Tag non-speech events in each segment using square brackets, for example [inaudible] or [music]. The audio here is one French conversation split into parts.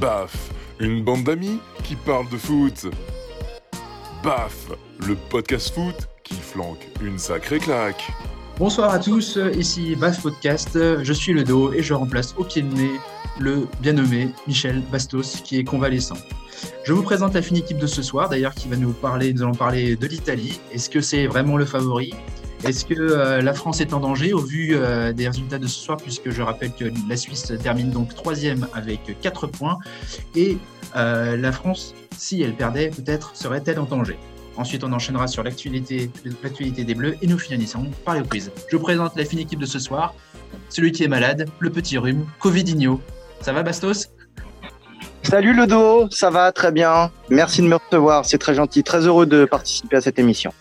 Baf, une bande d'amis qui parle de foot. Baf, le podcast foot qui flanque une sacrée claque. Bonsoir à tous, ici Baf Podcast, je suis le dos et je remplace au pied de nez le bien nommé Michel Bastos qui est convalescent. Je vous présente la fine équipe de ce soir, d'ailleurs qui va nous parler, nous allons parler de l'Italie. Est-ce que c'est vraiment le favori? Est-ce que euh, la France est en danger au vu euh, des résultats de ce soir, puisque je rappelle que la Suisse termine donc troisième avec 4 points et euh, la France, si elle perdait, peut-être serait-elle en danger Ensuite, on enchaînera sur l'actualité, des Bleus et nous finissons par le quiz. Je présente la fine équipe de ce soir. Celui qui est malade, le petit rhume, Covidinho. Ça va, Bastos? Salut Ludo, ça va très bien. Merci de me recevoir, c'est très gentil. Très heureux de participer à cette émission.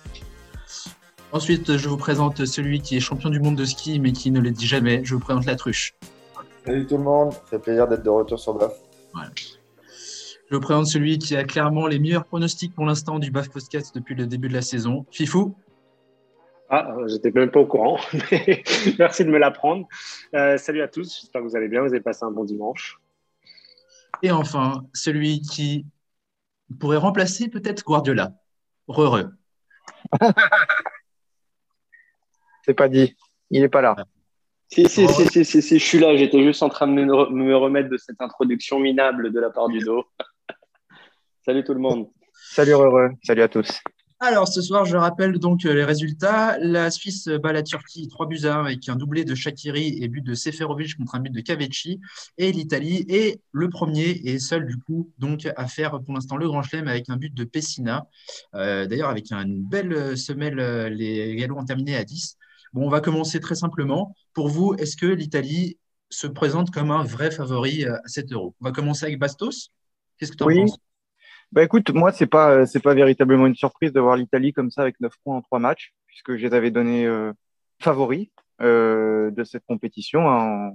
Ensuite, je vous présente celui qui est champion du monde de ski mais qui ne le dit jamais. Je vous présente la truche. Salut tout le monde, ça fait plaisir d'être de retour sur BAF. Voilà. Je vous présente celui qui a clairement les meilleurs pronostics pour l'instant du BAF Podcast depuis le début de la saison. Fifou ah, j'étais même pas au courant, [laughs] mais merci de me l'apprendre. Euh, salut à tous, j'espère que vous allez bien, vous avez passé un bon dimanche. Et enfin, celui qui pourrait remplacer peut-être Guardiola. Heureux. [laughs] C'est pas dit, il n'est pas là. Si, si, si, si, si, si, je suis là, j'étais juste en train de me, me remettre de cette introduction minable de la part du dos. [laughs] Salut tout le monde. Salut Heureux, salut à tous. Alors ce soir, je rappelle donc euh, les résultats. La Suisse bat la Turquie 3 buts à 1 avec un doublé de Shakiri et but de Seferovic contre un but de Cavecci. Et l'Italie est le premier et seul du coup donc à faire pour l'instant le grand chelem avec un but de Pessina. Euh, D'ailleurs avec une belle semelle, euh, les Gallois ont terminé à 10. Bon, on va commencer très simplement. Pour vous, est-ce que l'Italie se présente comme un vrai favori à 7 euros? On va commencer avec Bastos. Qu'est-ce que tu en Oui. penses? Bah écoute, moi c'est pas c'est pas véritablement une surprise de voir l'Italie comme ça avec 9 points en 3 matchs, puisque je les avais donnés euh, favoris euh, de cette compétition. hein.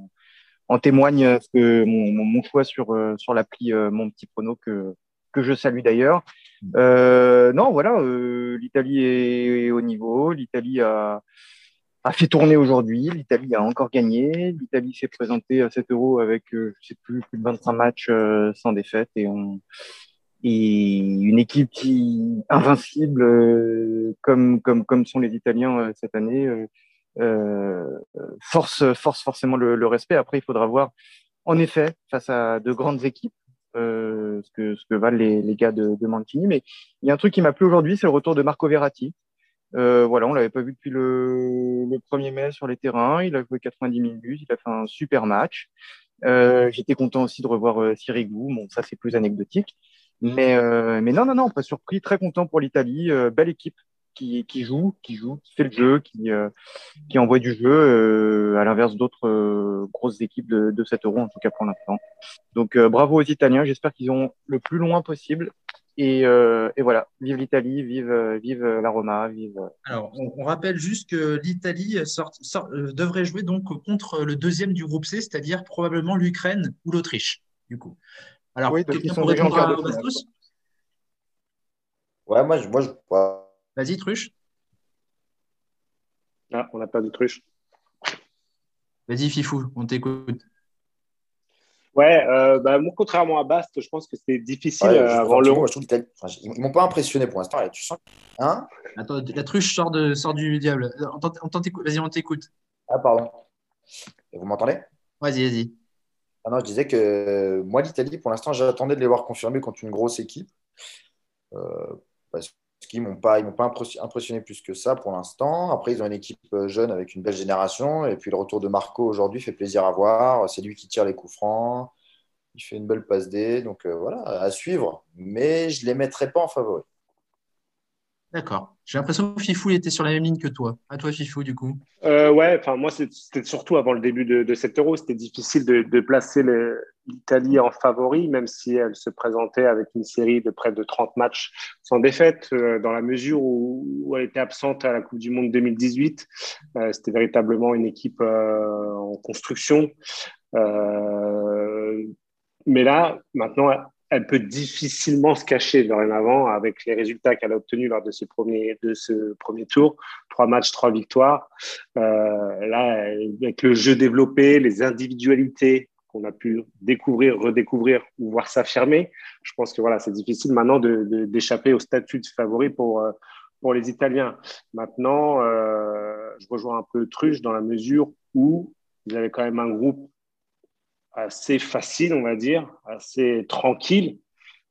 En, en témoigne ce que mon, choix sur euh, sur l'appli euh, mon petit prono que que je salue d'ailleurs. Euh, non, voilà, euh, l'Italie est, est au niveau. L'Italie a a fait tourner aujourd'hui. L'Italie a encore gagné. L'Italie s'est présentée à 7 euros avec, euh, je sais plus, plus de 25 matchs euh, sans défaite et on et une équipe qui invincible euh, comme comme comme sont les Italiens cette année force force forcément le, le respect. Après, il faudra voir en effet face à de grandes équipes euh, ce que ce que valent les, les gars de, de Mancini. Mais il y a un truc qui m'a plu aujourd'hui, c'est le retour de Marco Verratti. Euh, voilà, on l'avait pas vu depuis le, le 1er mai sur les terrains. Il a joué 90 minutes, il a fait un super match. Euh, J'étais content aussi de revoir euh, Sirigu. Bon, ça c'est plus anecdotique. Mais, euh, mais non, non, non, pas surpris. Très content pour l'Italie. Belle équipe qui, joue, qui joue, qui fait le jeu, qui, envoie du jeu, à l'inverse d'autres grosses équipes de, de 7 euros, en tout cas pour l'instant. Donc bravo aux Italiens. J'espère qu'ils ont le plus loin possible. Et, euh, et voilà, vive l'Italie, vive, euh, vive la Roma, vive. euh, Alors, on, on rappelle juste que l'Italie sort- sort- euh, devrait jouer donc contre le deuxième du groupe C, c'est-à-dire probablement l'Ukraine ou l'Autriche, du coup. Alors, Oui, quelqu'un en répondre à de. Bastos Ouais, moi, je, moi, je. Vas-y, Truche. Ah, on n'a pas d'autruche. Vas-y, Fifou, on t'écoute. Ouais, euh, bah, moi, contrairement à Bast, je pense que c'était difficile Ouais, euh, avant l'Euro. je trouve enfin, ils m'ont pas impressionné pour l'instant. Tu sens Hein? Attends, la truche sort, de, sort du diable. T'écoute. Vas-y, on t'écoute. Ah, pardon. Vous m'entendez? Vas-y, vas-y. Ah non, je disais que euh, moi, l'Italie, pour l'instant, j'attendais de les voir confirmer contre une grosse équipe. Euh, parce qu'ils m'ont pas, ils m'ont pas impressi- impressionné plus que ça pour l'instant. Après, ils ont une équipe euh, jeune avec une belle génération. Et puis, le retour de Marco aujourd'hui fait plaisir à voir. C'est lui qui tire les coups francs. Il fait une belle passe D. Donc, euh, voilà, à suivre. Mais je ne les mettrai pas en favori. D'accord. J'ai l'impression que Fifou était sur la même ligne que toi. À toi, Fifou, du coup. Euh, ouais, enfin moi c'était surtout avant le début de, de cet Euro, c'était difficile de, placer l'Italie en favori, même si elle se présentait avec une série de près de 30 matchs sans défaite, euh, dans la mesure où, elle était absente à la Coupe du Monde 2018. Euh, c'était véritablement une équipe euh, en construction. Mais là, maintenant, elle peut difficilement se cacher dorénavant avec les résultats qu'elle a obtenus lors de ce premier, de ce premier tour. Trois matchs, trois victoires. Euh, là, avec le jeu développé, les individualités qu'on a pu découvrir, redécouvrir ou voir s'affirmer. Je pense que voilà, c'est difficile maintenant d'échapper au statut de favori pour, euh, pour les Italiens. Maintenant, euh, je rejoins un peu Truche dans la mesure où ils avaient quand même un groupe assez facile, on va dire, assez tranquille.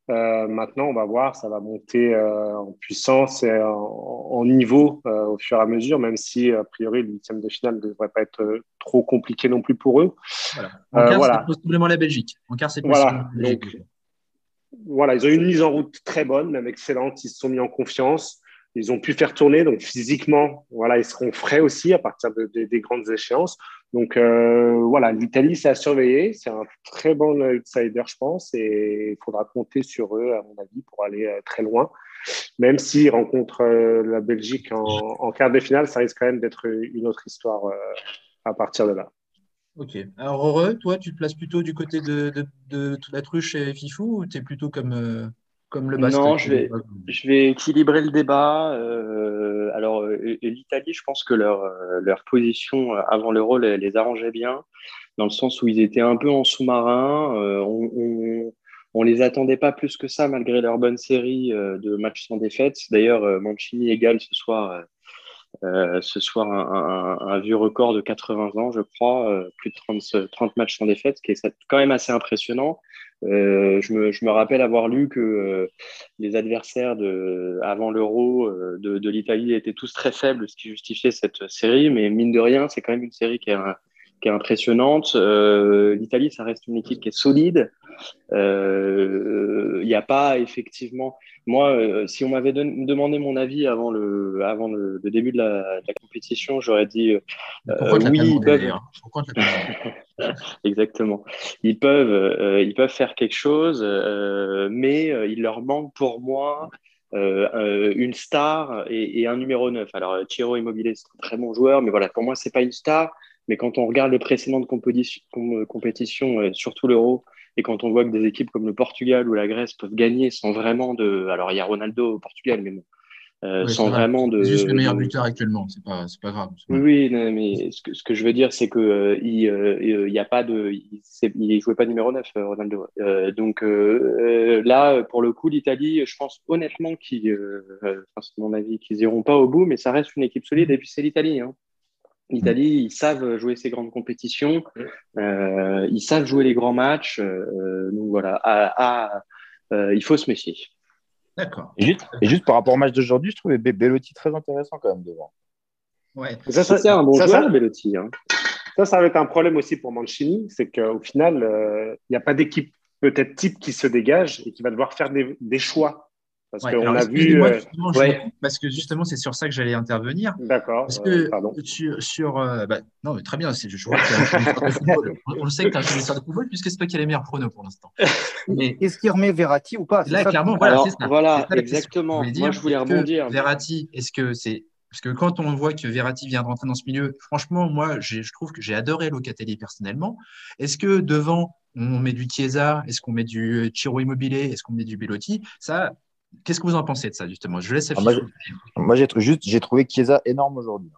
Euh, maintenant, on va voir, ça va monter euh, en puissance et en, niveau euh, au fur et à mesure, même si, a priori, le huitième de finale ne devrait pas être trop compliqué non plus pour eux. Voilà. En quart, voilà. c'est possiblement la Belgique. En quart, c'est voilà. la Belgique. Donc, voilà, ils ont eu une mise en route très bonne, même excellente. Ils se sont mis en confiance. Ils ont pu faire tourner, donc physiquement, voilà, ils seront frais aussi à partir de, des grandes échéances. Donc euh, voilà, l'Italie, c'est à surveiller. C'est un très bon outsider, je pense, et il faudra compter sur eux, à mon avis, pour aller euh, très loin. Même s'ils rencontrent euh, la Belgique en, quart de finale, ça risque quand même d'être une autre histoire à partir de là. Ok. Alors, Heureux, toi, tu te places plutôt du côté de, de, de, la truche et Fifou ou tu es plutôt comme, comme le basket Non, je vais, je vais équilibrer le débat. Euh, alors, l'Italie, je pense que leur, euh, leur position euh, avant l'Euro les, les, arrangeait bien, dans le sens où ils étaient un peu en sous-marin. on, on, on, les attendait pas plus que ça, malgré leur bonne série de matchs sans défaite. D'ailleurs, Mancini égale ce soir. ce soir, un, un, un, vieux record de 80 ans, je crois, plus de 30, 30 matchs sans défaite, ce qui est quand même assez impressionnant. Euh, je, me, je, me, rappelle avoir lu que euh, les adversaires de, avant l'Euro euh, de, de l'Italie étaient tous très faibles, ce qui justifiait cette série. Mais mine de rien, c'est quand même une série qui est, qui est impressionnante. L'Italie, ça reste une équipe qui est solide. Il n'y a pas effectivement. Moi, si on m'avait demandé mon avis avant le, avant le, le début de la, de la compétition, j'aurais dit oui, ils peuvent. [laughs] Exactement. Ils peuvent, euh, ils peuvent faire quelque chose, euh, mais euh, il leur manque pour moi une star et, et, un numéro 9. Alors, Chiro Immobilier, c'est un très bon joueur, mais voilà, pour moi, c'est pas une star. Mais quand on regarde les précédentes compétitions, compétitions surtout l'Euro, et quand on voit que des équipes comme le Portugal ou la Grèce peuvent gagner sans vraiment de. Alors, il y a Ronaldo au Portugal, mais bon, euh, sans vraiment de. C'est juste le meilleur buteur actuellement, c'est pas, pas grave. Oui, oui non, mais ce que, ce que, je veux dire, c'est que euh, il, euh, y a pas de, il, il jouait pas numéro 9, euh, Ronaldo. Euh, donc euh, là, pour le coup, l'Italie, je pense honnêtement qu'ils, enfin, c'est mon avis, qu'ils iront pas au bout, mais ça reste une équipe solide. Et puis c'est l'Italie. Hein. L'Italie, ils savent jouer ces grandes compétitions, ils savent jouer les grands matchs. donc voilà, à, à, il faut se méfier. D'accord. Et juste, et juste par rapport au match d'aujourd'hui, je trouvais Bellotti très intéressant quand même devant. Ouais. Ça, ça c'est un bon ça, joueur, ça, Bellotti. Hein. Ça, ça va être un problème aussi pour Mancini, c'est qu'au final, il euh, n'y a pas d'équipe peut-être type qui se dégage et qui va devoir faire des, des choix parce ouais, qu'on a vu. Euh... Ouais. Parce que justement, c'est sur ça que j'allais intervenir. D'accord. Parce que euh, pardon. sur. sur euh, bah, non, mais très bien. Je, je vois que on le sait que tu as un connaisseur de football puisque c'est toi qui as les meilleurs pronos pour l'instant. Mais est-ce qu'il remet Verratti ou pas? Là, clairement, voilà, Alors, c'est ça. Voilà, ça exactement. Je Moi, je voulais rebondir. Verratti, est-ce que c'est. Parce que quand on voit que Verratti vient de rentrer dans ce milieu, franchement, moi, je trouve que j'ai adoré Locatelli personnellement. Est-ce que devant, on met du Chiesa? Est-ce qu'on met du Chiro Immobilier Est-ce qu'on met du Bellotti Ça, Qu'est-ce que vous en pensez de ça, justement? Je laisse ah, Moi, moi j'ai juste j'ai trouvé Chiesa énorme aujourd'hui.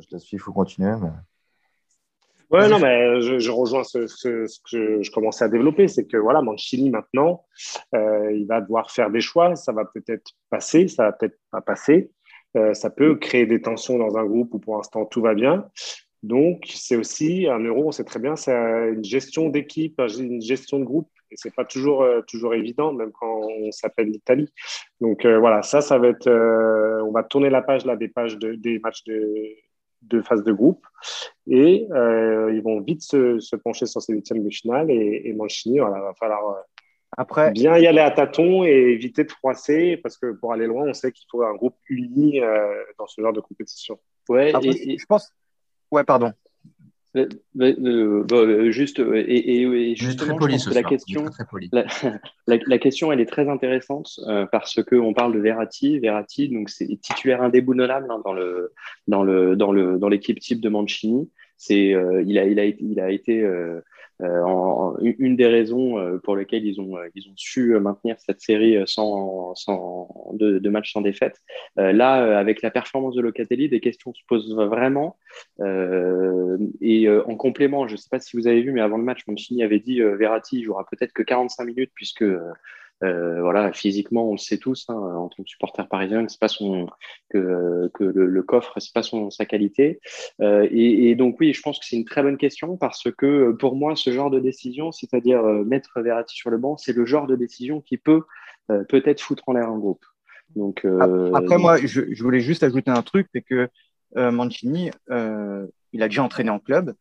Je laisse il faut continuer. Mais... Ouais, non, mais je, je rejoins ce, ce, ce, que je, je, commençais à développer, c'est que voilà, Mancini maintenant, euh, il va devoir faire des choix, ça va peut-être passer, ça va peut-être pas passer, euh, ça peut créer des tensions dans un groupe où pour l'instant tout va bien. Donc, c'est aussi un euro, on sait très bien, c'est une gestion d'équipe, une gestion de groupe et c'est pas toujours euh, toujours évident, même quand on s'appelle l'Italie. Donc euh, voilà, ça, ça va être. Euh, on va tourner la page là des pages de, des matchs de, de phase de groupe et euh, ils vont vite se, se, pencher sur ces huitièmes de finale et, et Mancini, voilà, va falloir après, bien y aller à tâtons et éviter de froisser parce que pour aller loin, on sait qu'il faut un groupe uni euh, dans ce genre de compétition. Ouais, après, et, et... je pense. Ouais, pardon. Euh, euh, juste et, et justement poli, je pense que la question la, [laughs] la, la, question elle est très intéressante euh, parce que on parle de Verratti. Verratti donc c'est titulaire indéboulonnable hein, dans le dans le dans le dans l'équipe type de Mancini. C'est, il, a, il, a, il a été euh, en, une des raisons euh, pour lesquelles ils ont, euh, ils ont su maintenir cette série sans, sans de, de matchs sans défaite. là, avec la performance de Locatelli, des questions se posent vraiment. et en complément, je ne sais pas si vous avez vu, mais avant le match, Mancini avait dit Verratti jouera peut-être que 45 minutes puisque euh, voilà, physiquement, on le sait tous, hein, en tant que supporter parisien, que pas son que, le, le, coffre, c'est pas son sa qualité. Euh, et, donc oui, je pense que c'est une très bonne question parce que pour moi, ce genre de décision, c'est-à-dire euh, mettre Verratti sur le banc, c'est le genre de décision qui peut peut-être foutre en l'air un groupe. Donc après, moi, je, je, voulais juste ajouter un truc, c'est que Mancini, il a déjà entraîné en club,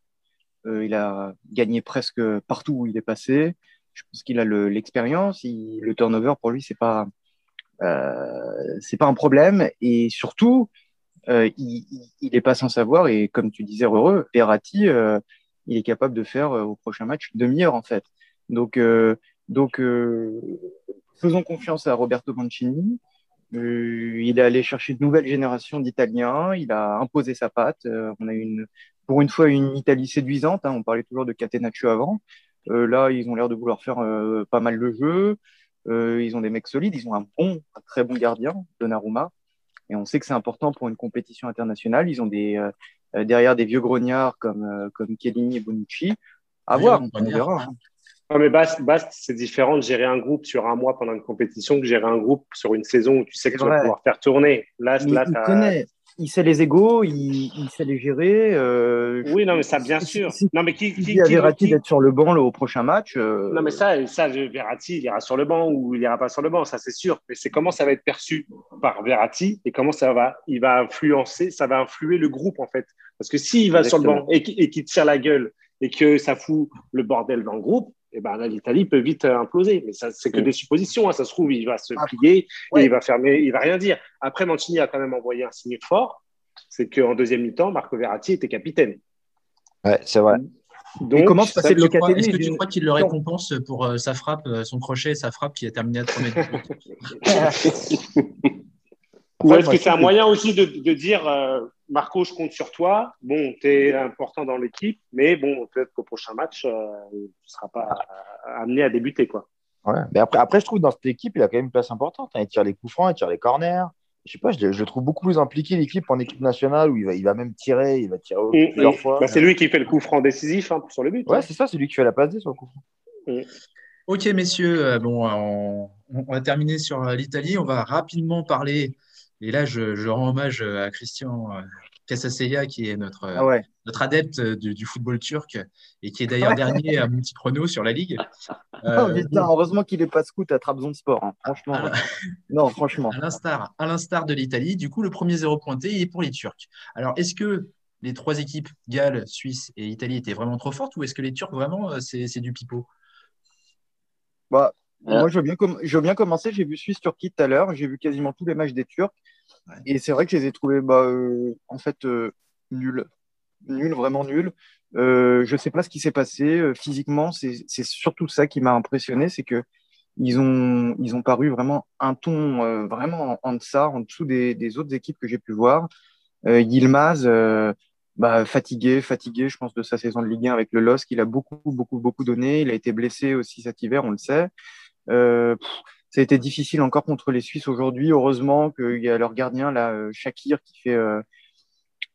il a gagné presque partout où il est passé je pense qu'il a l'expérience. le turnover pour lui, c'est pas euh, c'est pas un problème. Et surtout, euh, il, n'est est pas sans savoir. Et comme tu disais, heureux, Verratti, euh, il est capable de faire au prochain match une demi-heure en fait. Donc donc faisons confiance à Roberto Mancini. il est allé chercher une nouvelle génération d'Italiens. Il a imposé sa patte. on a une, pour une fois une Italie séduisante. Hein. on parlait toujours de Catenaccio avant. Euh, là, ils ont l'air de vouloir faire euh, pas mal de jeu. Euh, ils ont des mecs solides. Ils ont un bon, un très bon gardien, Donnarumma. Et on sait que c'est important pour une compétition internationale. Ils ont des, derrière des vieux grognards comme, comme Chiellini et Bonucci. À voir, on verra. Hein. Non, mais Bast, Bast c'est différent de gérer un groupe sur un mois pendant une compétition que gérer un groupe sur une saison où tu sais que tu vas pouvoir faire tourner. Là, là, il connaît, il sait les égaux, il, il sait les gérer. Euh, oui, non, mais ça, bien sûr. non, mais qui, qui, dit à Verratti d'être sur le banc au prochain match euh... Non, mais ça, ça, Verratti, il ira sur le banc ou il ira pas sur le banc, ça c'est sûr. Mais c'est comment ça va être perçu par Verratti et comment ça va, il va influencer, ça va influer le groupe en fait. Parce que s'il va sur le banc et qu'il tire la gueule et que ça fout le bordel dans le groupe, eh ben l'Italie peut vite euh, imploser. Mais ça, c'est que mm. des suppositions. Hein. Ça se trouve, il va se plier, et il va fermer, il va rien dire. Après, Mancini a quand même envoyé un signe fort, c'est qu'en deuxième mi-temps, Marco Verratti était capitaine. Ouais, c'est vrai. Donc, comment se passer de Locatelli Est-ce que tu crois qu'il le récompense pour euh, sa frappe, euh, son crochet, sa frappe qui a terminé à 3 mètres [laughs] Ou est-ce que c'est un moyen aussi de, de dire Marco, je compte sur toi. Bon, tu es important dans l'équipe, mais bon, peut-être qu'au prochain match, euh, tu ne seras pas amené à débuter. Quoi. Ouais. Mais après, après, je trouve dans cette équipe, il a quand même une place importante. Hein. Il tire les coups francs, il tire les corners. Je sais pas, je, le trouve beaucoup plus impliqué l'équipe en équipe nationale où il va, il va même tirer, il va tirer mmh, plusieurs mmh. fois. Bah, c'est lui qui fait le coup franc décisif hein, sur le but. Ouais, hein. c'est ça, c'est lui qui fait la passe D sur le coup franc. Mmh. Ok, messieurs, euh, bon, on, on, va terminer sur euh, l'Italie. On va rapidement parler et là, je, rends hommage à Christian Cassaseya, qui est notre, ah notre adepte du, football turc et qui est d'ailleurs dernier à petit chrono sur la Ligue. [laughs] Oh, euh, heureusement qu'il n'est pas scout à Trabzonspor, hein. franchement. [laughs] non, franchement. À l'instar de l'Italie, du coup, le premier zéro pointé est pour les Turcs. Alors, est-ce que les trois équipes, Galles, Suisse et Italie, étaient vraiment trop fortes ou est-ce que les Turcs, vraiment, euh, c'est du pipeau? Bah, moi, je veux, bien je veux bien commencer. J'ai vu Suisse-Turquie tout à l'heure. J'ai vu quasiment tous les matchs des Turcs. Et c'est vrai que je les ai trouvés, bah, euh, en fait, euh, nuls. Nuls, vraiment nuls. Euh, je ne sais pas ce qui s'est passé. physiquement, c'est surtout ça qui m'a impressionné. C'est que ils ont, ils ont paru vraiment un ton vraiment en, deçà, en dessous des, des autres équipes que j'ai pu voir. Yilmaz, bah, fatigué, fatigué, je pense, de sa saison de Ligue 1 avec le LOSC. Il a beaucoup, beaucoup, beaucoup donné. Il a été blessé aussi cet hiver, on le sait. Euh, ça a été difficile encore contre les Suisses aujourd'hui. Heureusement qu'il y a leur gardien, là, euh, Shakir, qui fait, euh,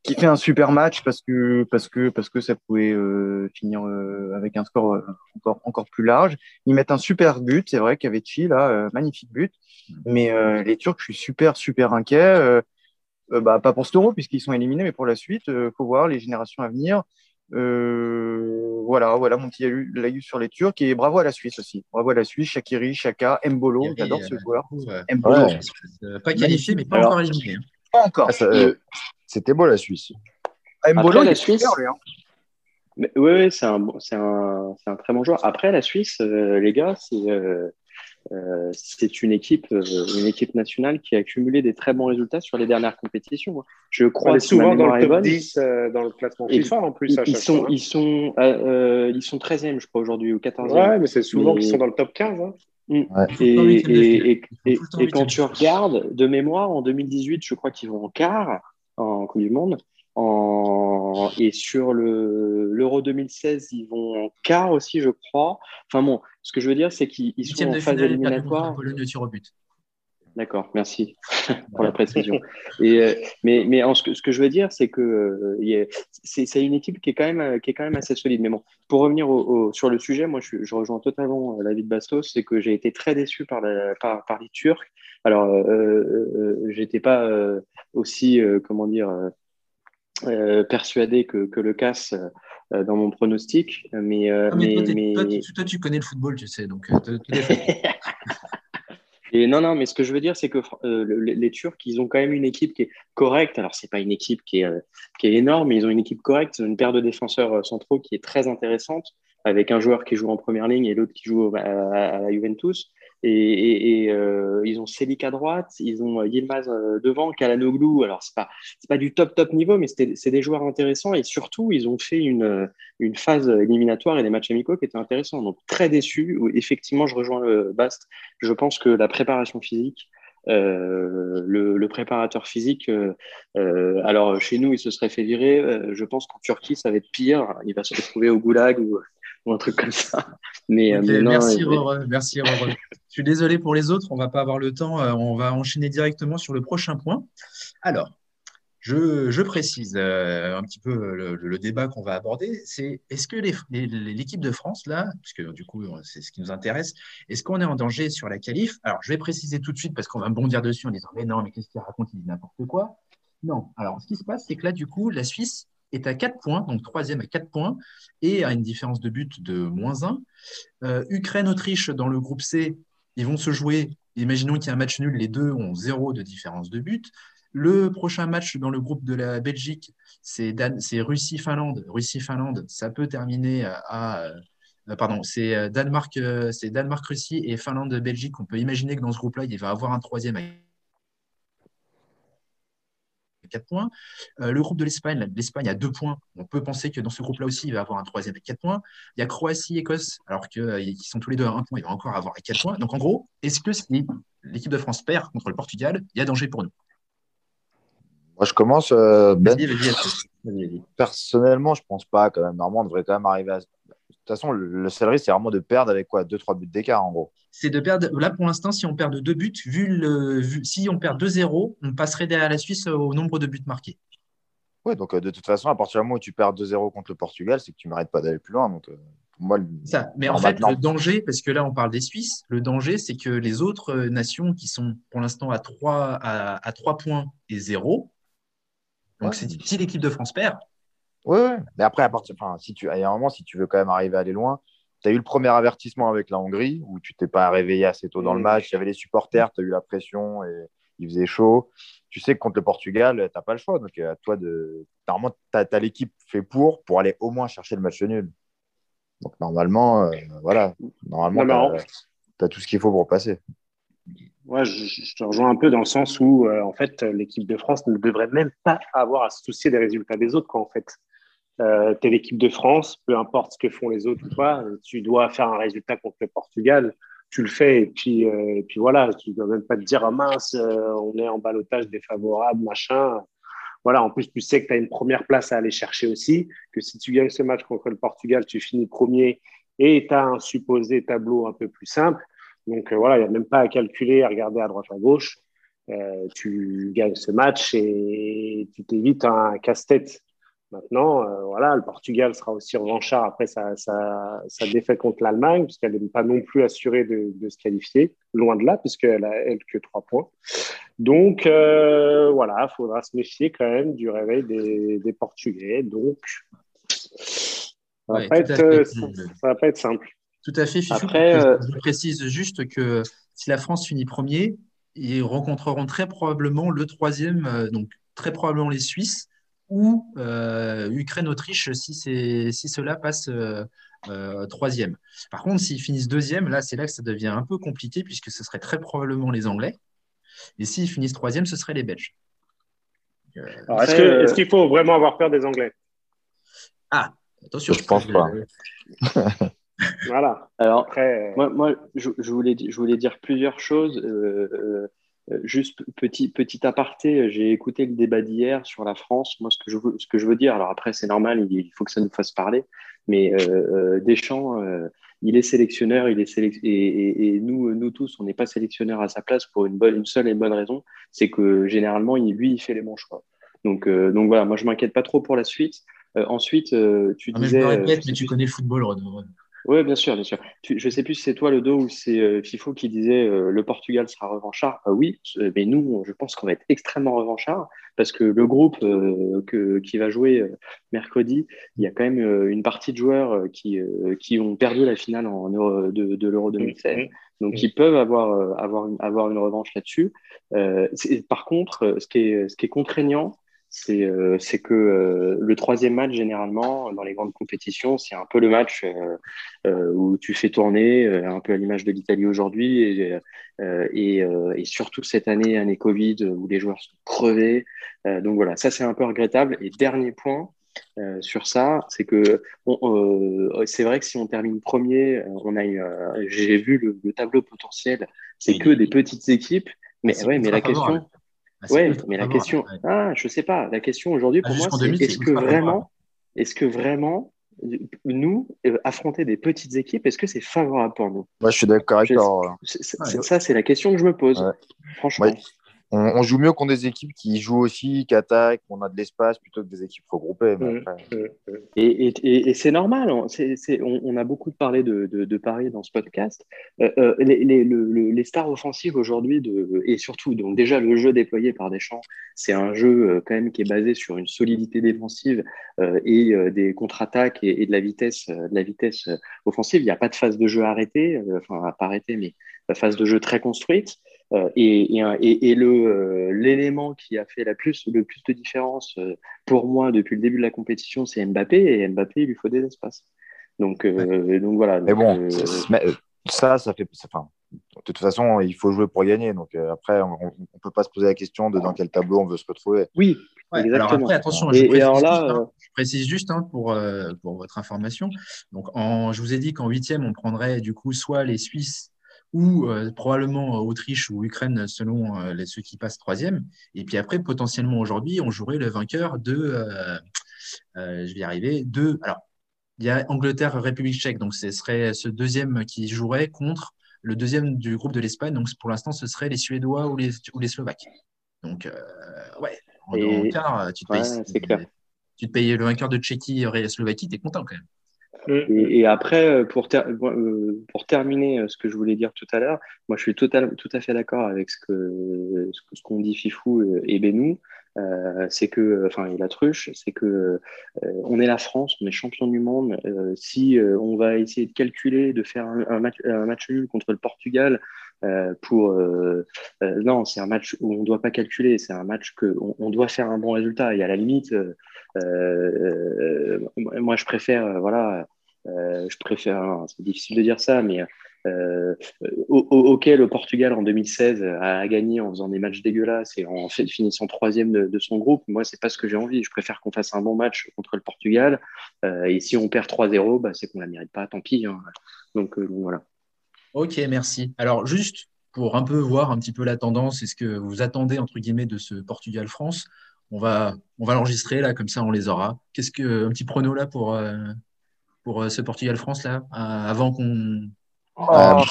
qui fait un super match parce que, parce que, parce que ça pouvait finir avec un score encore, encore plus large. Ils mettent un super but, c'est vrai qu'Aveci, là, magnifique but. Mais les Turcs, je suis super, super inquiet. bah, pas pour cet euro, puisqu'ils sont éliminés, mais pour la suite, il faut voir les générations à venir. Euh, voilà, voilà mon petit laïus sur les Turcs et bravo à la Suisse aussi. Bravo à la Suisse, Shakiri, Shaka, Mbolo, j'adore ce joueur. Mbolo, euh, pas qualifié, mais pas encore éliminé. Hein. Pas encore. Ah, euh, c'était beau la Suisse. Ah, Mbolo, la Suisse. oui, oui c'est un, un, un, très bon joueur. Après, la Suisse, les gars, c'est euh, c'est une équipe, euh, une équipe nationale qui a accumulé des très bons résultats sur les dernières compétitions. Je crois souvent dans le top 10 euh, dans le classement FIFA en plus. ils, sont, ils, sont, ils sont 13e, je crois, aujourd'hui, ou 14e. Ouais, mais c'est souvent qu'ils sont dans le top 15. Hein. Mm. Et, et, quand tu regardes, de mémoire, en 2018, je crois qu'ils vont en quart en Coupe du Monde. En... Et sur l'Euro 2016, ils vont en quart aussi, je crois. Enfin bon, ce que je veux dire, c'est qu'ils sont en phase éliminatoire. Pologne de tir au but. D'accord, merci [laughs] pour la précision. Et, euh, mais mais en ce, que, ce que je veux dire, c'est que euh, c'est une équipe qui est, quand même, qui est quand même assez solide. Mais bon, pour revenir au, sur le sujet, moi, je, je rejoins totalement euh, l'avis de Bastos, c'est que j'ai été très déçu par, la, par, par, les Turcs. Alors, euh, euh, j'étais pas aussi, comment dire, persuadé que, que, le casse dans mon pronostic. Mais, ah, mais, toi, toi, tu connais le football, tu sais, donc [laughs] Et non, non, mais ce que je veux dire, c'est que euh, les, Turcs, ils ont quand même une équipe qui est correcte. Alors, c'est pas une équipe qui est, euh, qui est énorme, mais ils ont une équipe correcte. Ils ont une paire de défenseurs euh, centraux qui est très intéressante, avec un joueur qui joue en première ligne et l'autre qui joue à, à, la Juventus. Et, euh, ils ont Selik à droite, ils ont euh, Yilmaz euh, devant, Kalanoglu. Alors, c'est pas, pas du top, top niveau, mais c'est des joueurs intéressants. Et surtout, ils ont fait une, une phase éliminatoire et des matchs amicaux qui étaient intéressants. Donc, très déçu. Effectivement, je rejoins le Bast. Je pense que la préparation physique, euh, le, le, préparateur physique, euh, alors chez nous, il se serait fait virer. je pense qu'en Turquie, ça va être pire. Il va se retrouver au goulag ou, ou un truc comme ça. Mais, euh, merci, Rore, merci Je suis désolé pour les autres, on va pas avoir le temps. Euh, on va enchaîner directement sur le prochain point. Alors, je, précise euh, un petit peu le, débat qu'on va aborder. C'est est-ce que l'équipe de France, là, puisque du coup, c'est ce qui nous intéresse, est-ce qu'on est en danger sur la qualif? Alors, je vais préciser tout de suite parce qu'on va bondir dessus en disant Mais non, mais qu'est-ce qu'il raconte? Il dit n'importe quoi. Non. Alors, ce qui se passe, c'est que là, du coup, la Suisse est à 4 points, donc troisième à 4 points, et à une différence de but de moins 1. Euh, Ukraine-Autriche dans le groupe C, ils vont se jouer, imaginons qu'il y a un match nul, les deux ont 0 de différence de but. Le prochain match dans le groupe de la Belgique, c'est Russie-Finlande. Russie-Finlande, ça peut terminer à, euh, pardon, c'est euh, Danemark, c'est Danemark-Russie et Finlande-Belgique. On peut imaginer que dans ce groupe-là, il va avoir un troisième 4 points. Euh, le groupe de l'Espagne, l'Espagne a 2 points. On peut penser que dans ce groupe-là aussi, il va avoir un troisième avec 4 points. Il y a Croatie, Écosse, alors qu'ils euh, sont tous les deux à 1 point, il va encore avoir 4 points. Donc en gros, est-ce que si l'équipe de France perd contre le Portugal, il y a danger pour nous? Moi, je commence. Euh, ben. Personnellement, je pense pas quand même. Normalement, on devrait quand même arriver à toute façon, le risque, c'est vraiment de perdre avec quoi Deux, trois buts d'écart, en gros. C'est de perdre. Là, pour l'instant, si on perd de deux buts, vu le, si on perd 2-0, on passerait derrière la Suisse au nombre de buts marqués. Oui, donc euh, de toute façon, à partir du moment où tu perds 2-0 contre le Portugal, c'est que tu ne m'arrêtes pas d'aller plus loin. Donc, euh, moi, Ça. Mais en fait, le danger, parce que là, on parle des Suisses, le danger, c'est que les autres euh, nations qui sont pour l'instant à 3, à, 3 points et 0, donc si l'équipe de France perd, oui, mais après, à partir, enfin, si tu, un moment, si tu veux quand même arriver à aller loin, tu as eu le premier avertissement avec la Hongrie où tu t'es pas réveillé assez tôt dans le match. Il y avait les supporters, tu as eu la pression et il faisait chaud. Tu sais que contre le Portugal, tu n'as pas le choix. Donc, à toi de. Normalement, tu as, l'équipe fait pour pour aller au moins chercher le match nul. Donc, normalement, euh, voilà. Normalement, tu as, tout ce qu'il faut pour passer. Ouais, je, te rejoins un peu dans le sens où, euh, en fait, l'équipe de France ne devrait même pas avoir à se soucier des résultats des autres, quoi, en fait. Euh, tu es l'équipe de France, peu importe ce que font les autres ou pas, tu dois faire un résultat contre le Portugal, tu le fais et puis, euh, voilà, tu ne dois même pas te dire ah, mince, euh, on est en balotage défavorable, machin. Voilà, en plus, tu sais que tu as une première place à aller chercher aussi, que si tu gagnes ce match contre le Portugal, tu finis premier et tu as un supposé tableau un peu plus simple. Donc voilà, il n'y a même pas à calculer, à regarder à droite, à gauche. tu gagnes ce match et tu t'évites un casse-tête Maintenant, euh, voilà, le Portugal sera aussi revanchard après sa, sa, sa défaite contre l'Allemagne, puisqu'elle n'est pas non plus assurée de, de, se qualifier, loin de là, puisqu'elle a elle que trois points. Donc, euh, voilà, il faudra se méfier quand même du réveil des, des Portugais. Donc, ça ne va, va, pas être simple. Tout à fait, Après, euh, je précise juste que si la France finit premier, ils rencontreront très probablement le troisième, donc très probablement les Suisses ou euh, Ukraine-Autriche si, si cela passe euh, euh, troisième. Par contre, s'ils finissent deuxième, là, c'est là que ça devient un peu compliqué puisque ce serait très probablement les Anglais. Et s'ils finissent troisième, ce serait les Belges. Est-ce qu'il faut vraiment avoir peur des Anglais? Ah, attention. Je pense pas. voilà. Alors, Après, moi, moi je, voulais, je voulais dire plusieurs choses. Euh, juste petit, petit aparté, j'ai écouté le débat d'hier sur la France. Moi, ce que je veux, ce que je veux dire, alors après, c'est normal, il faut que ça nous fasse parler, mais euh, Deschamps, il est sélectionneur, il est et, nous, nous tous, on n'est pas sélectionneur à sa place pour une, bonne, une seule et bonne raison, c'est que généralement, il, lui, il fait les bons choix. Donc, donc voilà, moi, je m'inquiète pas trop pour la suite. ensuite, tu disais. Mais je me répète, mais tu connais le football, Renaud. Oui, bien sûr, bien sûr. je ne sais plus si c'est toi le dos ou c'est euh, FIFO qui disait euh, le Portugal sera revanchard. Euh, oui, mais nous, je pense qu'on va être extrêmement revanchard parce que le groupe que, qui va jouer mercredi, il y a quand même une partie de joueurs qui, qui ont perdu la finale en, de, de l'Euro 2016. Donc, ils peuvent avoir, avoir, une, avoir une revanche là-dessus. par contre, ce qui est, ce qui est contraignant, c'est euh, que euh, le troisième match, généralement, dans les grandes compétitions, c'est un peu le match euh, où tu fais tourner, un peu à l'image de l'Italie aujourd'hui, et, et, et, surtout cette année, année Covid, où les joueurs sont crevés. donc voilà, ça c'est un peu regrettable. Et dernier point, euh, sur ça, c'est que euh, c'est vrai que si on termine premier, on a j'ai vu le, le, tableau potentiel, c'est que des petites équipes, mais ouais, mais la question, bah, ouais, mais la question, ah, je sais pas. La question aujourd'hui pour moi, c'est est-ce que vraiment, est-ce que vraiment, nous euh, affronter des petites équipes, est-ce que c'est favorable pour nous? Moi, je suis d'accord avec toi. Ça, c'est la question que je me pose. Franchement on, joue mieux contre des équipes qui jouent aussi, qui attaquent, on a de l'espace plutôt que des équipes regroupées. Mmh, mmh, mmh. Et, c'est normal, on, on, a beaucoup de parlé de, Paris dans ce podcast. Euh, euh, les, stars offensives aujourd'hui, et surtout, donc déjà le jeu déployé par Deschamps, c'est un jeu euh, quand même qui est basé sur une solidité défensive et des contre-attaques et, de la vitesse, de la vitesse offensive. Il n'y a pas de phase de jeu arrêtée, enfin pas arrêtée, mais phase de jeu très construite. Euh, et, et, le euh, l'élément qui a fait la plus, le plus de différence euh, pour moi depuis le début de la compétition, c'est Mbappé. Et Mbappé, il lui faut des espaces. Donc, donc voilà. Mais bon, ça, ça fait. Enfin, de toute façon, il faut jouer pour gagner. Donc après, on ne peut pas se poser la question de dans quel tableau on veut se retrouver. Oui, Alors après, attention, je, précise, alors là, juste, hein, je précise juste hein, pour, pour votre information. Donc, en, je vous ai dit qu'en huitième, on prendrait du coup soit les Suisses ou euh, probablement euh, Autriche ou Ukraine selon euh, les, ceux qui passent troisième. Et puis après, potentiellement aujourd'hui, on jouerait le vainqueur de, je vais y arriver, de, alors, il y a Angleterre, République tchèque, donc ce serait ce deuxième qui jouerait contre le deuxième du groupe de l'Espagne. Donc pour l'instant, ce serait les Suédois ou les, ou les Slovaques. Donc, ouais, en, quart, tu te, payes, tu te payes le vainqueur de Tchéquie et Slovaquie, tu es content quand même. Et, après, euh, pour, euh, pour terminer euh, ce que je voulais dire tout à l'heure, moi je suis total, tout à fait d'accord avec ce qu'ont ce qu'ont dit Fifou et Benou. c'est que, enfin, et la truche, c'est que on est la France, on est champion du monde. si on va essayer de calculer, de faire un, match, un match, nul contre le Portugal pour, non, c'est un match où on ne doit pas calculer, c'est un match que on, doit faire un bon résultat. Et à la limite, moi je préfère, voilà euh, je préfère, hein, c'est difficile de dire ça, mais euh, auquel le Portugal en 2016 a gagné en faisant des matchs dégueulasses et en finissant troisième de, son groupe, moi, c'est pas ce que j'ai envie. Je préfère qu'on fasse un bon match contre le Portugal. Euh, et si on perd 3-0, bah, c'est qu'on la mérite pas, tant pis. Hein. Donc, voilà. Ok, merci. Alors, juste pour un peu voir un petit peu la tendance et ce que vous attendez, entre guillemets, de ce Portugal-France, on va, on va l'enregistrer là, comme ça on les aura. Qu'est-ce que, un petit prono là pour, pour euh, ce Portugal-France là, avant qu'on. Oh. Euh,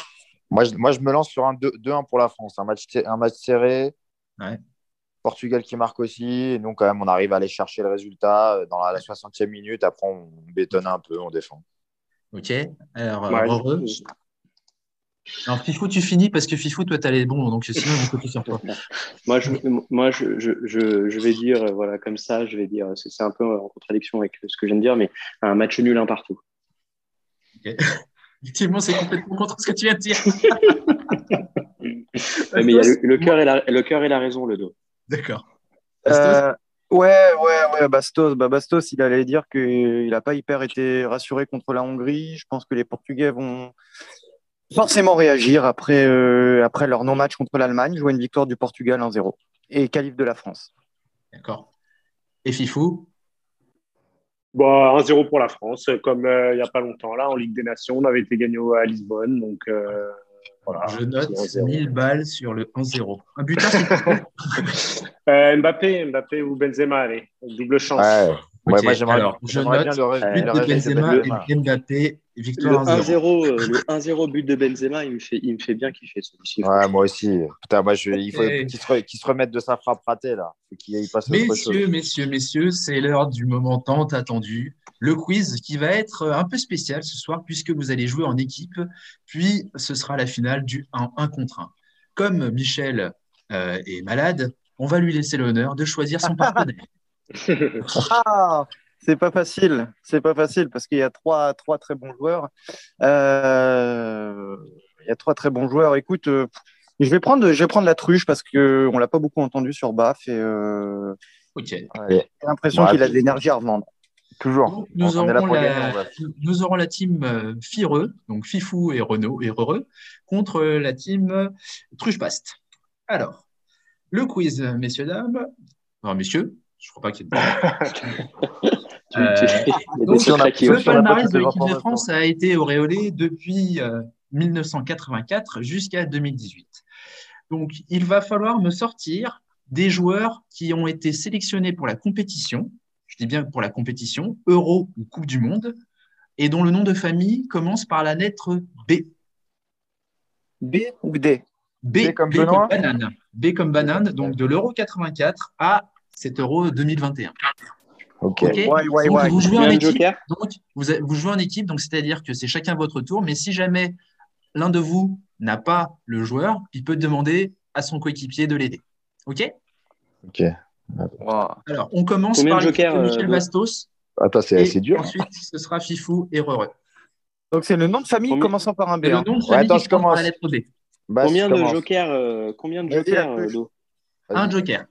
moi, je, moi, je me lance sur un 2-1 pour la France. Un match, un match serré. Portugal qui marque aussi. Et nous, quand même, on arrive à aller chercher le résultat euh, dans la, 60e minute. Après, on bétonne un peu, on défend. Ok. Alors, alors, Fifou, tu finis parce que Fifou, toi, tu as les bons, donc sinon, on peut sur toi. [laughs] moi, je, moi je, je, je, vais dire, euh, voilà, comme ça, je vais dire, c'est un peu en contradiction avec ce que je viens de dire, mais un match nul, un partout. [laughs] Effectivement, c'est complètement contre ce que tu viens de dire. [laughs] mais il y a le, cœur et, la, le cœur et la raison, le dos. D'accord. Euh, ouais, ouais, ouais, Bastos. Bah, Bastos, il allait dire qu'il n'a pas hyper été rassuré contre la Hongrie. Je pense que les Portugais vont forcément réagir après, euh, après leur non-match contre l'Allemagne, jouer une victoire du Portugal 1-0 et qualif de la France. D'accord. Et Fifou? Bon, 1-0 pour la France, comme euh, il n'y a pas longtemps, là, en Ligue des Nations, on avait été gagné à Lisbonne. Donc, euh, Voilà, je note 1-0. 1000 balles sur le 1-0. Un buteur, c'est [laughs] Euh, Mbappé, Mbappé ou Benzema, allez, double chance. Ouais. Ouais, moi, j'aimerais alors, je j'aimerais bien note le but de Benzema et Mbappé, Le victoire 1-0. 1-0 euh, le 1-0 but de Benzema, il me fait, il me fait bien kiffer celui-ci. Ouais, moi aussi. Putain, moi, je, il faut qu'il se, qu'il se remette de sa frappe ratée, là. Faut qu'il il passe à autre chose. Messieurs, messieurs, messieurs, c'est l'heure du moment tant attendu. Le quiz qui va être un peu spécial ce soir puisque vous allez jouer en équipe, puis ce sera la finale du 1, 1 contre 1. Comme Michel euh, est malade, on va lui laisser l'honneur de choisir son [laughs] partenaire. Ah, c'est pas facile. C'est pas facile parce qu'il y a trois, trois très bons joueurs. Euh, il y a trois très bons joueurs. Écoute, euh, je vais prendre, je vais prendre la truche parce que on l'a pas beaucoup entendu sur BAF et euh, j'ai l'impression Ouais, qu'il a de l'énergie à revendre. Toujours. Donc, nous, On aurons la, gagner, nous aurons la team Fireux, donc Fifou et Renault et Heureux, contre la team Truchepast. Alors, le quiz, messieurs, dames. Non, messieurs, je ne crois pas qu'il y ait de [laughs] [laughs] Euh, donc, le palmarès de l'équipe de. France a été auréolé depuis euh, 1984 jusqu'à 2018. Donc, il va falloir me sortir des joueurs qui ont été sélectionnés pour la compétition, je dis bien pour la compétition, Euro ou Coupe du Monde, et dont le nom de famille commence par la lettre B. B ou D? B, B comme Benoît? banane. B comme banane, donc de l'Euro 84 à cet Euro 2021. Ok. Ouais, ouais, Donc, ouais. vous jouez en Combien de équipe. jokers Donc, vous, jouez en équipe, donc c'est-à-dire que c'est chacun votre tour, mais si jamais l'un de vous n'a pas le joueur, il peut demander à son coéquipier de l'aider. OK? Ok. Wow. Alors, on commence Combien par de jokers, de euh, Michel de- Bastos. Attends, c'est et c'est dur. Ensuite, ce sera Fifou et Rereux. Donc c'est le nom de famille Combien- commençant par un B. Et le hein. nom de famille attends, qui je commence par la lettre B. Bah, Combien je de commence. jokers euh, Combien de jokers touche. Do Vas-y. Un joker.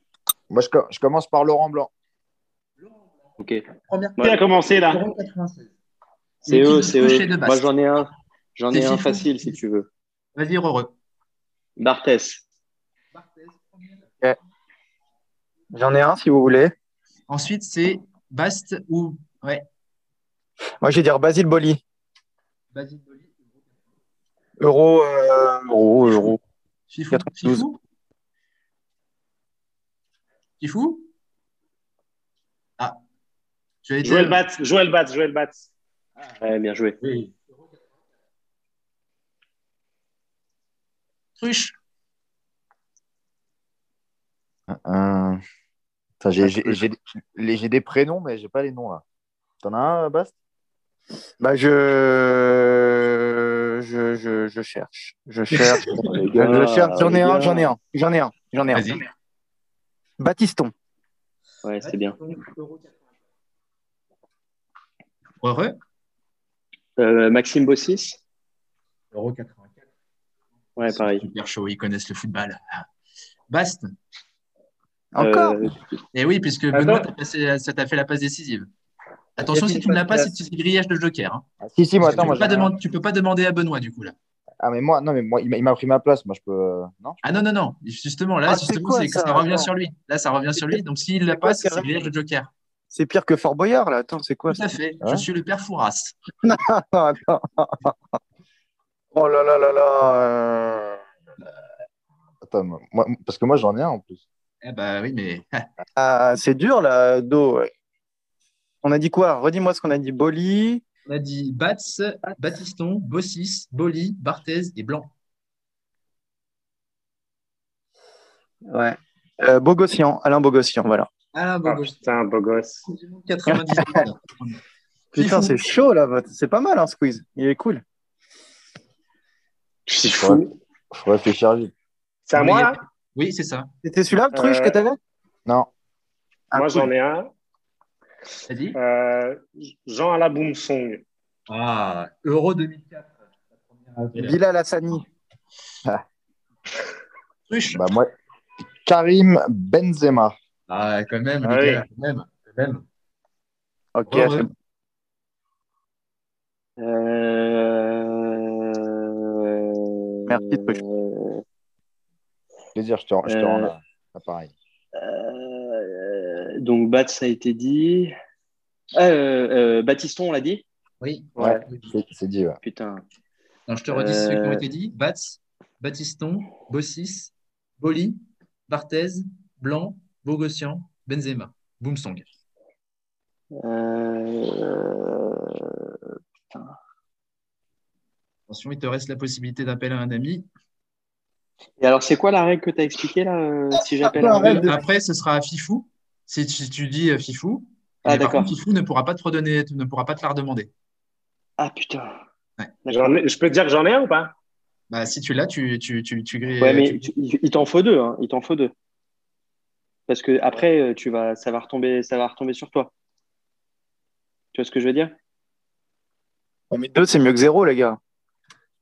Moi, je, je commence par Laurent Blanc. Ok. Première Qui a commencé là Euro 96. C'est eux, c'est eux. Moi, j'en ai un. J'en ai un facile si tu veux. Vas-y, Rereux. Barthès. J'en ai un si vous voulez. Ensuite, c'est Bast ou. Ouais. Moi je vais dire Basile Boli. Basile Boli. Euro, euh, euro, euro. Fifou. 92. Fifou Fifou Ah. Tu as été. Joël Batz, Joël Batz, Joël Batz. Ouais, bien joué. Oui. Truche. Euh, putain, J'ai j'ai- j'ai- les- j'ai des prénoms, mais j'ai pas les noms là. T'en as un, Bast? Bah je, je, je, je cherche. Je cherche. [laughs] J'en ai un, j'en ai un. J'en ai un. J'en ai un. Baptiston. Ouais, c'est bien. Heureux. Euh, Maxime Bossis Euro 84. Ouais, pareil. Super chaud, ils connaissent le football. Bast. Encore Euh, Et oui, puisque Attends. Benoît, t'a passé- ça t'a fait la passe décisive. Attention, si tu ne l'as pas, c'est grillage de joker. hein. Ah, Si, si, moi, attends, tu moi, peux peux pas demander à Benoît, du coup, là. Ah, mais moi, non, mais moi, il m'a- pris ma place. Moi, je peux. euh, Non Ah non, non, non. Justement, là, Ah, justement, quoi, ça ça revient sur lui. Là, ça revient sur lui. Donc, s'il l'a C'est quoi, pas, c'est de joker. C'est pire que Fort Boyard là. Attends, c'est quoi Tout à fait. Hein Je suis le père Fouras. [laughs] Oh là là là là. euh. Attends, moi, parce que moi, j'en ai un en plus. Eh ben oui, mais. [laughs] Ah, c'est dur là, Do. On a dit quoi? Redis-moi ce qu'on a dit. Boli. On a dit Bats, Batiston, Bossis, Boli, Barthez et Blanc. Ouais. Euh, Bogossian. Alain Bogossian, voilà. Ah, Ah, putain, gosse. 99. Putain, Fifou. c'est chaud là. C'est pas mal, hein, Squeeze. Il est cool. Je suis Ouais. fou. Faut réfléchir vite. C'est à moi là? Oui, c'est ça. C'était celui-là, le truc Euh, que t'avais? Non. Ah, Moi, cool. j'en ai un. Vas-y. Euh, Jean Alaboum Song. Ah, Euro 2004. Bilal Hassani. Truche. Bah, moi, Karim Benzema. Ah, quand même, Ah oui. gars, quand même. Quand même. Ok. Euh... Merci, Truche. Plaisir, je te, je te Euh, rends là. Pareil. Donc, Bat, ça a été dit. Ah, euh, euh, Baptiston, on l'a dit? Oui. Ouais, c'est- c'est dit, ouais. Putain. Je te redis ceux qui ont Euh. été dit? Bats, Batiston, Bossis, Boli, Barthez, Blanc, Bogossian, Benzema, Boomsong. Euh, Attention, il te reste la possibilité d'appeler un ami. Et alors, c'est quoi la règle que tu as expliquée là euh, Si j'appelle Après, ami? après, ce sera à Fifou. Si tu, si tu dis euh, Fifou, Ah, d'accord. Fifou ne pourra pas te redonner, ne pourra pas te la redemander. Ah putain. Ouais. Ai- Je peux te dire que j'en ai un ou pas? Bah, si tu l'as, tu, tu, tu, tu grilles- Ouais, mais tu- tu- il il t'en faut deux. Hein. Il t'en faut deux. Parce que après, euh, tu vas, ça va retomber, ça va retomber sur toi. Tu vois ce que je veux dire? Mais deux, c'est mieux que zéro, les gars.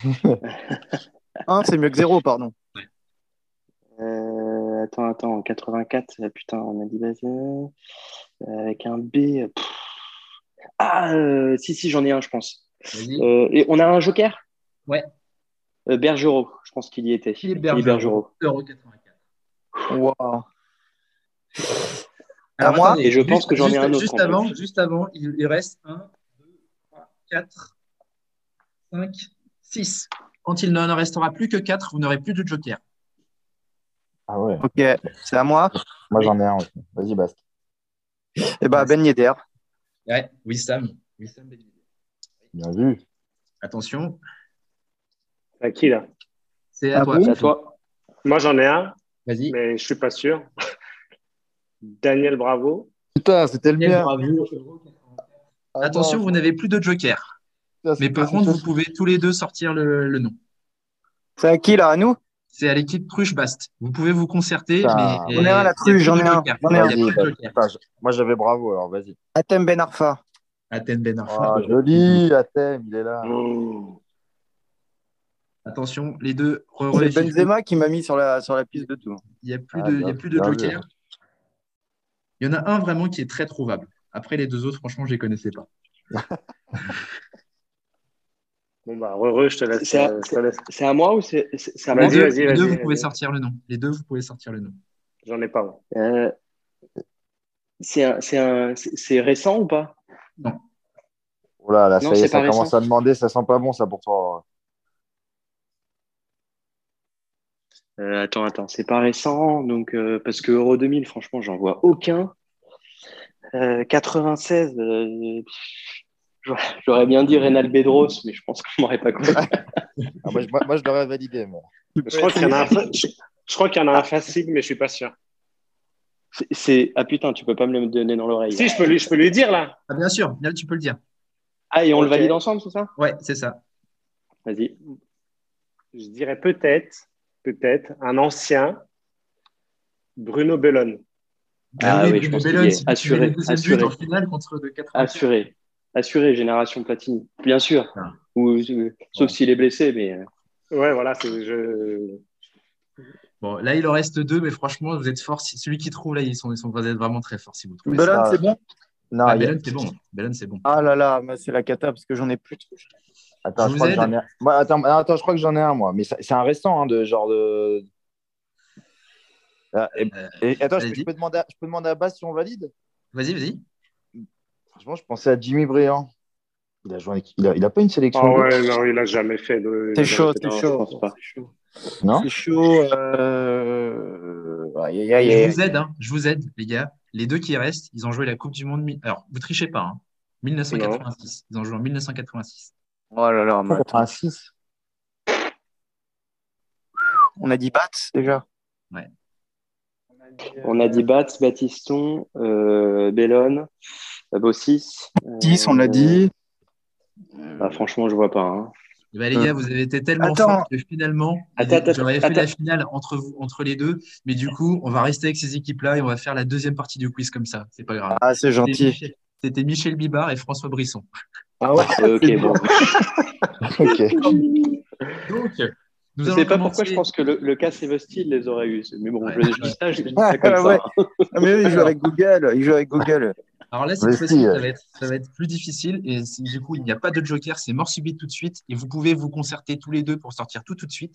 [laughs] Un, c'est mieux que zéro, pardon. Euh, Attends, attends. En 84, euh, putain, on a dit vas-y. Euh, avec un B. pff. Ah, euh, si, si, j'en ai un, je pense. Euh, et on a un joker? Ouais. Euh, Bergerot, je pense qu'il y était. Philippe Bergerot, Bergerot. 1,84€. Waouh. Alors, À moi? Attendez, Et je juste- pense que j'en ai un autre, Juste avant, juste avant, il, il reste 1, 2, 3, 4, 5, 6. Quand il n'en restera plus que 4, vous n'aurez plus de joker. Ah ouais. Ok, c'est à moi. Moi, j'en ai un aussi. Vas-y, Bast. Eh ben, Ben Yedder. Ouais, Wissam. Wissam Ben Yedder. Bien vu. Attention, À qui là? C'est à Ah toi. bon C'est à toi. Moi j'en ai un, Vas-y. mais je suis pas sûr. Daniel Bravo. Putain, c'était le Daniel mien. Bravo. Ah Attention, non. vous n'avez plus de joker. Mais par contre, vous pouvez tous les deux sortir le, le nom. C'est à qui, là? À nous? C'est à l'équipe Cruche-Bast. Vous pouvez vous concerter, mais J'en ai un, la il y a Cruche, plus j'en ai un, bah, Moi, j'avais bravo, alors vas-y. Atem Ben Arfa. Ben Arfa. Ah, joli, Athème, il est là. Oh. Attention, les deux. C'est Benzema qui m'a mis sur la, sur la piste de tout. Il n'y a plus Ah, de, il y a bien- plus de joker. Il y en a un vraiment qui est très trouvable. Après, les deux autres, franchement, je ne les connaissais pas. [laughs] Bon bah heureux, je te laisse. C'est à- moi ou c'est à moi les deux, vous pouvez sortir le nom. Les deux, vous pouvez sortir le nom. J'en ai pas. moi. Euh, C'est récent ou pas? Oh là, là, Non, ça y est, ça commence récent. à demander, ça sent pas bon, ça, pour toi. Euh, Attends, attends, c'est pas récent, donc euh, parce que Euro 2000, franchement, j'en vois aucun. Euh, 96, euh, j'aurais- bien dit Reynal Bedros, mais je pense qu'on m'aurait pas compris. Ah, moi, je, moi, je l'aurais validé, moi. Je crois qu'il y en a un. fa- Je, je crois qu'il y en a un facile, mais je suis pas sûr. C'est- ah putain, tu peux pas me le donner dans l'oreille. Si je peux lui, je peux lui dire là. Ah, bien sûr, là, tu peux le dire. Ah et on le valide ensemble, c'est ça? Ouais, c'est ça. Vas-y. Je dirais peut-être, peut-être un ancien Bruno Bellone. Ah oui, oui, Bruno je pense Bellone, est. Assuré, assuré. en finale contre de 80. Assuré, assuré, génération Platini, bien sûr. Ah. Ou euh, sauf s'il est blessé, mais euh, Ouais, voilà, c'est je. Bon, là, il en reste deux, mais franchement, vous êtes forts. Si- Celui qui trouve, là, ils sont, ils sont, vraiment très forts si vous trouvez ça. Bellone, ça. c'est bon? Non, Ah, a- c'est bon. C'est bon. Ah là là, c'est la cata parce que j'en ai plus. Attends, Je je crois que j'en ai un. Moi, attends, attends, je crois que j'en ai un, moi. Mais c'est un récent, hein, de genre de. Ah, et- Euh, et attends, je, peux demander à, je peux demander à Bas si on valide? Vas-y, vas-y. Franchement, je pensais à Jimmy Briand. Il a, joué avec- il a, il a pas une sélection. Ah ouais, non, il a jamais fait. de- C'est chaud, c'est non, chaud. je pense pas. C'est chaud. Non C'est chaud. Euh... Aïe, aïe, aïe, Je vous aide, hein. Je vous aide, les gars. Les deux qui restent, ils ont joué la Coupe du Monde. Alors, vous trichez pas, hein. 1986. Ils ont joué en 1986. Oh là là, mais attends. 86. on a dit Bats déjà. Ouais. On a dit Bats, Batiston, euh, Bellone, Bossis. 10, on l'a euh, dit. bah, franchement, je vois pas. hein. Eh ben, les gars, vous avez été tellement forts que finalement, j'aurais fait attends. la finale entre, vous, entre les deux. Mais du coup, on va rester avec ces équipes-là et on va faire la deuxième partie du quiz comme ça. C'est pas grave. Ah, c'est C'était gentil. Michel- C'était Michel Bibard et François Brisson. Ah ouais. Euh, ok, bon. [laughs] Ok. Donc, nous Je allons sais pas pourquoi je pense que le, le cas Sevestil les aurait eu. Mais bon, Ouais. je, je dis ça, je [laughs] dis ça comme ouais. ça. Ah, mais oui, il joue avec Google. Il joue avec Google. Alors là, cette fois-ci, si, ça, va être, ça va être plus difficile. Et si, du coup, il n'y a pas de joker, c'est mort subite tout de suite. Et vous pouvez vous concerter tous les deux pour sortir tout tout de suite.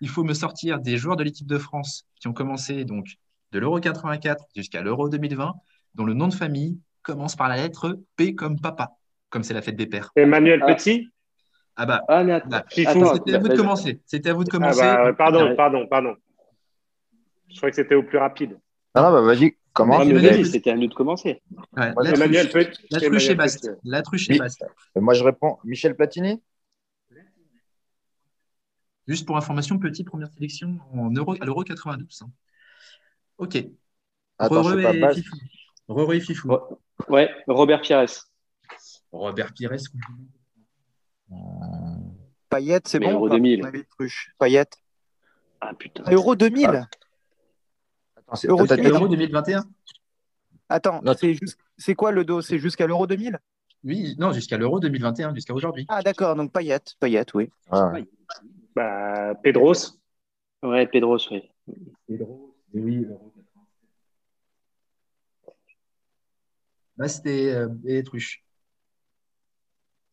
Il faut me sortir des joueurs de l'équipe de France qui ont commencé donc de l'Euro 84 jusqu'à l'Euro 2020, dont le nom de famille commence par la lettre P comme papa, comme c'est la fête des pères. Emmanuel Ah. Petit? Ah bah, Ah, mais attends. bah, Fifou. attends, c'était à vous de commencer. C'était à vous de Ah commencer. bah, euh, pardon, pardon, pardon. Je croyais que c'était au plus rapide. Non, non, bah vas-y, Ah, je- c'était à nous de commencer. Ouais, Moi, la Emmanuel, truche, peut la truche et peut- baste. La truche et Oui. baste. Moi, je réponds Michel Platini Juste pour information, petit première sélection en euro, à l'Euro 92. hein. Ok. Attends, pas, et Fifou. Et Fifou. Ouais. Ouais, Robert Pires. Robert Pires. Payet, c'est bon Euro ou pas 2000. On avait Truche. Payet. Ah putain. Ah, Euro 2000 Attends, c'est- Euro t'as- deux mille. t'as- Euro 2021 Attends, Non. c'est quoi le dos? C'est jusqu'à l'Euro 2000 Oui, non, jusqu'à l'Euro 2021, jusqu'à aujourd'hui. Ah d'accord, donc Payet. Payet, oui. Ouais. Bah, Pedros. Ouais, Pedros, oui. Oui, Euro 80. Là, c'était euh, et Truche.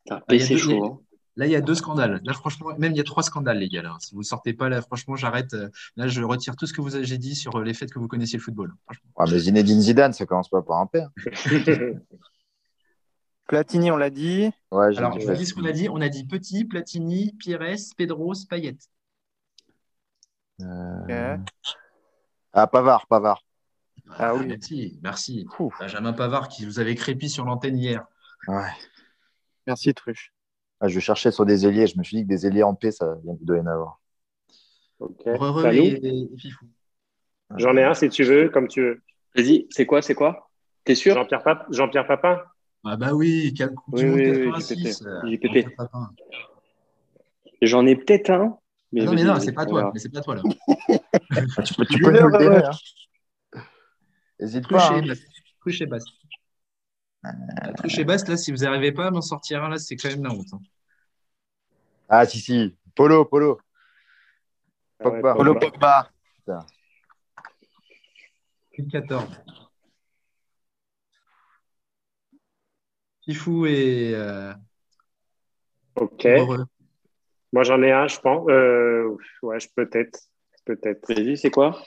Putain, Ah, il y a PC deux- chaud. Hein. Là, il y a deux scandales. Là, franchement, même il y a trois scandales, les gars. Là. Si vous sortez pas, là, franchement, j'arrête. euh, Là, je retire tout ce que vous avez dit sur euh, les faits que vous connaissiez le football. Ouais, mais Zinedine Zidane, ça commence pas par un père. [laughs] Platini, on l'a dit. Ouais, Alors, dit je vous dis ce qu'on a dit. On a dit Petit, Platini, Pires, Pedros, Payet. Euh, Ah, Pavard, Pavard. Ah oui. Merci, merci. Ouf. Benjamin Pavard qui vous avait crépi sur l'antenne hier. Ouais. Merci Truche. Ah, je cherchais sur des ailiers, je me suis dit que des ailiers en paix, ça il doit y en avoir. Ok. Heureux T'as et, nous? et Fifou. J'en ai un si tu veux, comme tu veux. Vas-y, c'est quoi, c'est quoi? T'es sûr? Jean-Pierre Pap- Jean-Pierre Papin? Ah bah oui, quel Coupe Oui, du oui, oui, 86. JPP. euh, Papin. J'en ai peut-être un. Ah non, mais non, c'est pas toi. Mais c'est pas toi là. [laughs] Tu peux, tu peux nous le donner. Hein. Hésite pas. et hein. basse. Truche et basse. La Truche et basse, là, si vous n'arrivez pas à m'en sortir un, là, c'est quand même la honte. hein. Ah, si, si. Polo, Polo. Ouais, Pogba. Polo Pogba. Plus de 14. Fifou et euh, Ok. Heureux. Moi, j'en ai un, je pense. Euh, ouais, je peut-être. Peut-être. Vas-y, c'est quoi?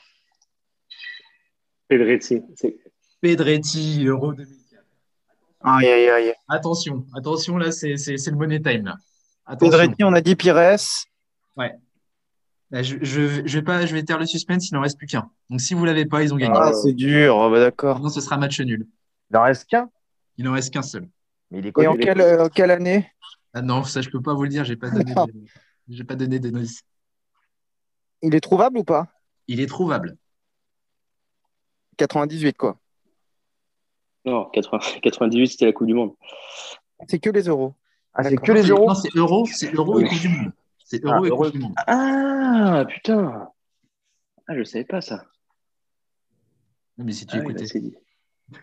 Pedretti. C'est- Pedretti, Euro 2004. Aïe, aïe, aïe. Attention, attention, là, c'est le money time. Là. Attention. Pedretti, on a dit Pires. Là, je, je, je vais pas, je vais taire le suspense, il n'en reste plus qu'un. Donc, si vous l'avez pas, ils ont gagné. Ah, c'est dur. Oh, bah, d'accord. Sinon, ce sera match nul. Il en reste qu'un? Il n'en reste qu'un seul. Mais il est Et en quelle, euh, quelle année? Ah non, ça, je peux pas vous le dire, j'ai pas donné, de- j'ai pas donné d'indice. Il est trouvable ou pas? Il est trouvable. 98, quoi. Non, 80 98, c'était la Coupe du Monde. C'est que les euros. Ah, c'est que les euros Non, c'est euro, c'est euro et. Coupe du Monde. C'est Ah, euro et euro. Coupe du Monde. Ah, putain Ah, je savais pas ça. Non, mais si tu Ah écoutais. bah,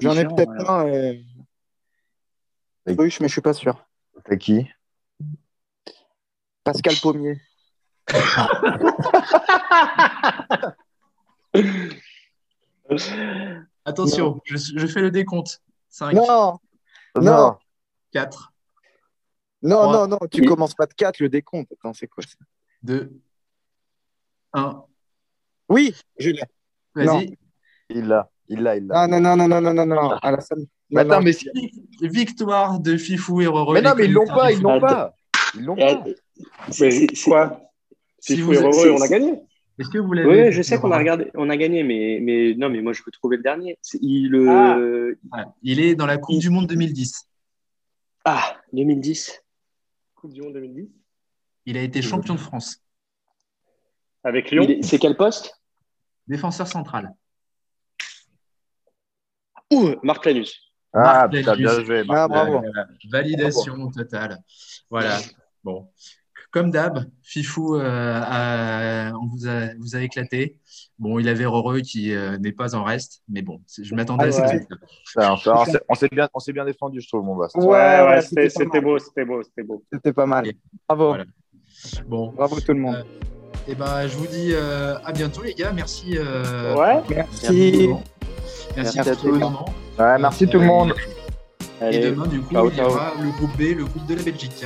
J'en ai peut-être un. Euh... Oui. Mais je suis pas sûr. C'est qui? Pascal Pommier. [laughs] Attention, je, je fais le décompte. 5, Non, Non. 4, non, non, non, tu Et- commences pas de 4, le décompte. Attends, c'est quoi ça? 2, 1. Oui, je l'ai. Vas-y. Il l'a, il l'a, il l'a. Ah non, non, non, non, non, non, non. Alassane. Mais Non, attends, non. mais, Victoire de Fifou et Roro. mais non, mais ils l'ont pas, ils l'ont pas. Ils l'ont Et- pas. c'est- Mais quoi vous heureux, c'est- on a gagné. Est-ce que vous l'avez Oui, je sais qu'on a regardé, on a gagné, mais, mais non, mais moi je peux trouver le dernier. C'est- Il, le... Ah. Ouais, Il est dans la Coupe du Monde 2010. ah, 2010. Coupe du Monde 2010. Il a été champion de France. Avec Lyon. C'est quel poste? Défenseur central. Ouh, Marc Lanus. Ah, Marc bien joué. Ah, bravo. Validation totale. Voilà. Bon. Comme d'hab, Fifou euh, a- on vous, a, vous a éclaté. Bon, il avait Roreux qui euh, n'est pas en reste, mais bon, je m'attendais Ah à ce ouais. Putain, on s'est- bien, défendu, je trouve, mon Bast. Ouais, Ouais, c'était beau, c'était beau, c'était beau. C'était pas mal. Bravo. Voilà. Bon, Bravo tout le monde. et ben, je vous dis euh, à bientôt, les gars. Merci. euh, Ouais. Merci. Merci, Merci à tous. merci tout le monde. Et Allez, demain, du coup, ciao, il y ciao. aura le groupe B, le groupe de la Belgique.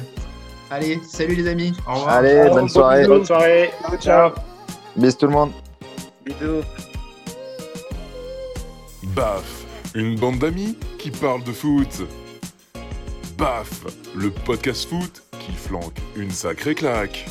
Allez, salut les amis. Au revoir. Allez, bonne soirée. Bonne soirée. Ciao. Bis tout le monde. Bisous. Baf, une bande d'amis qui parlent de foot. Baf, le podcast foot qui flanque une sacrée claque.